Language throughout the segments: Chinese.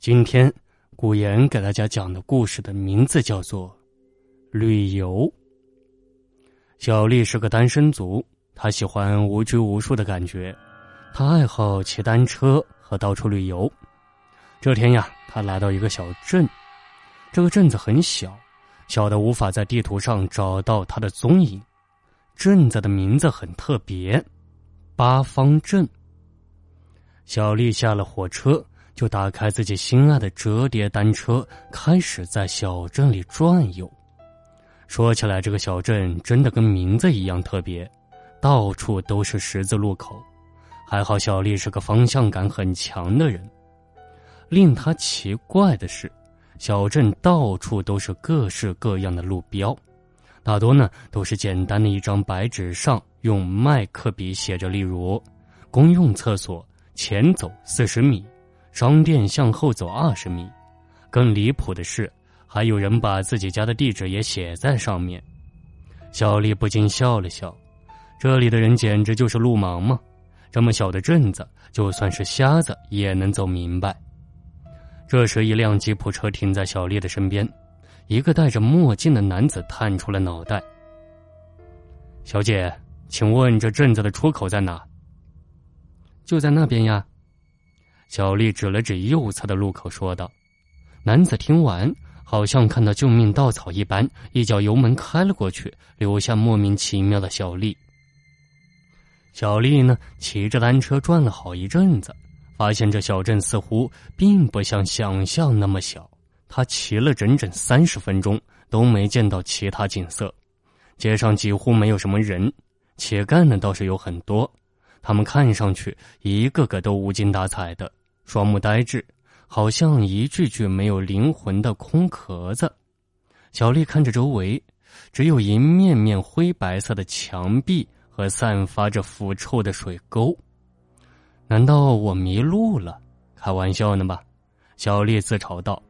今天，古言给大家讲的故事的名字叫做《旅游》。小丽是个单身族，她喜欢无拘无束的感觉，她爱好骑单车和到处旅游。这天呀，她来到一个小镇，这个镇子很小，小的无法在地图上找到它的踪影。镇子的名字很特别，八方镇。小丽下了火车。就打开自己心爱的折叠单车，开始在小镇里转悠。说起来，这个小镇真的跟名字一样特别，到处都是十字路口。还好小丽是个方向感很强的人。令他奇怪的是，小镇到处都是各式各样的路标，大多呢都是简单的一张白纸上用麦克笔写着，例如“公用厕所前走四十米”。商店向后走二十米，更离谱的是，还有人把自己家的地址也写在上面。小丽不禁笑了笑，这里的人简直就是路盲嘛！这么小的镇子，就算是瞎子也能走明白。这时，一辆吉普车停在小丽的身边，一个戴着墨镜的男子探出了脑袋：“小姐，请问这镇子的出口在哪？”“就在那边呀。”小丽指了指右侧的路口，说道：“男子听完，好像看到救命稻草一般，一脚油门开了过去，留下莫名其妙的小丽。”小丽呢，骑着单车转了好一阵子，发现这小镇似乎并不像想象那么小。她骑了整整三十分钟，都没见到其他景色，街上几乎没有什么人，乞丐呢倒是有很多，他们看上去一个个都无精打采的。双目呆滞，好像一具具没有灵魂的空壳子。小丽看着周围，只有一面面灰白色的墙壁和散发着腐臭的水沟。难道我迷路了？开玩笑呢吧？小丽自嘲道。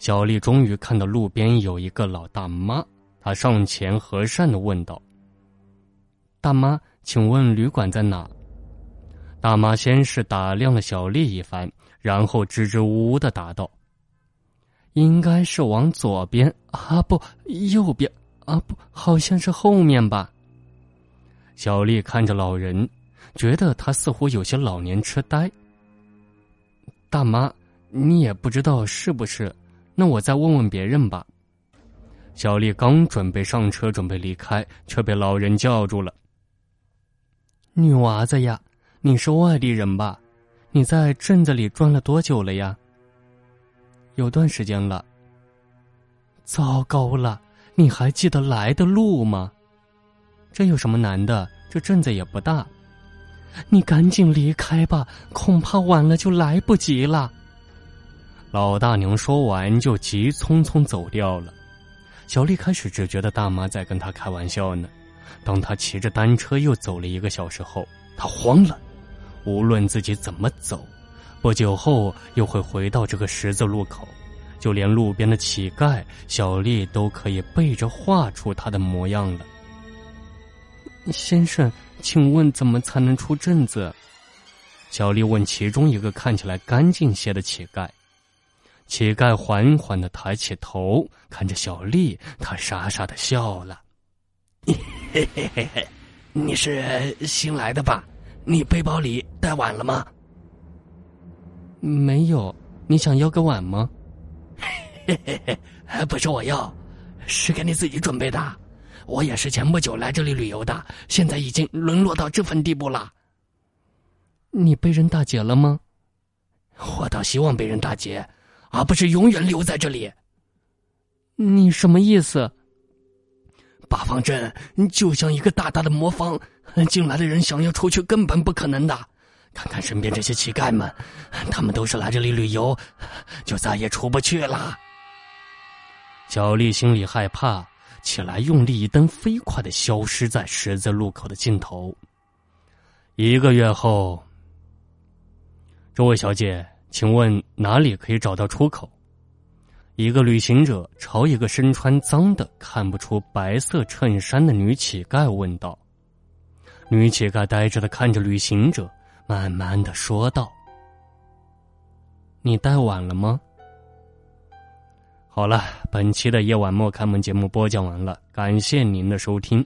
小丽终于看到路边有一个老大妈，她上前和善的问道：“大妈，请问旅馆在哪？”大妈先是打量了小丽一番，然后支支吾吾的答道：“应该是往左边啊，不，右边啊，不，好像是后面吧。”小丽看着老人，觉得他似乎有些老年痴呆。大妈，你也不知道是不是？那我再问问别人吧。小丽刚准备上车，准备离开，却被老人叫住了：“女娃子呀！”你是外地人吧？你在镇子里转了多久了呀？有段时间了。糟糕了，你还记得来的路吗？这有什么难的？这镇子也不大。你赶紧离开吧，恐怕晚了就来不及了。老大娘说完就急匆匆走掉了。小丽开始只觉得大妈在跟她开玩笑呢。当她骑着单车又走了一个小时后，她慌了。无论自己怎么走，不久后又会回到这个十字路口。就连路边的乞丐小丽都可以背着画出他的模样了。先生，请问怎么才能出镇子？小丽问其中一个看起来干净些的乞丐。乞丐缓缓的抬起头，看着小丽，他傻傻的笑了：“ 嘿嘿嘿嘿，你是新来的吧？”你背包里带碗了吗？没有，你想要个碗吗？嘿嘿嘿，不是我要，是给你自己准备的。我也是前不久来这里旅游的，现在已经沦落到这份地步了。你被人打劫了吗？我倒希望被人打劫，而不是永远留在这里。你什么意思？八方阵就像一个大大的魔方。进来的人想要出去根本不可能的，看看身边这些乞丐们，他们都是来这里旅游，就再也出不去了。小丽心里害怕，起来用力一蹬，飞快的消失在十字路口的尽头。一个月后，这位小姐，请问哪里可以找到出口？一个旅行者朝一个身穿脏的、看不出白色衬衫的女乞丐问道。女乞丐呆滞的看着旅行者，慢慢的说道：“你带晚了吗？好了，本期的夜晚莫开门节目播讲完了，感谢您的收听。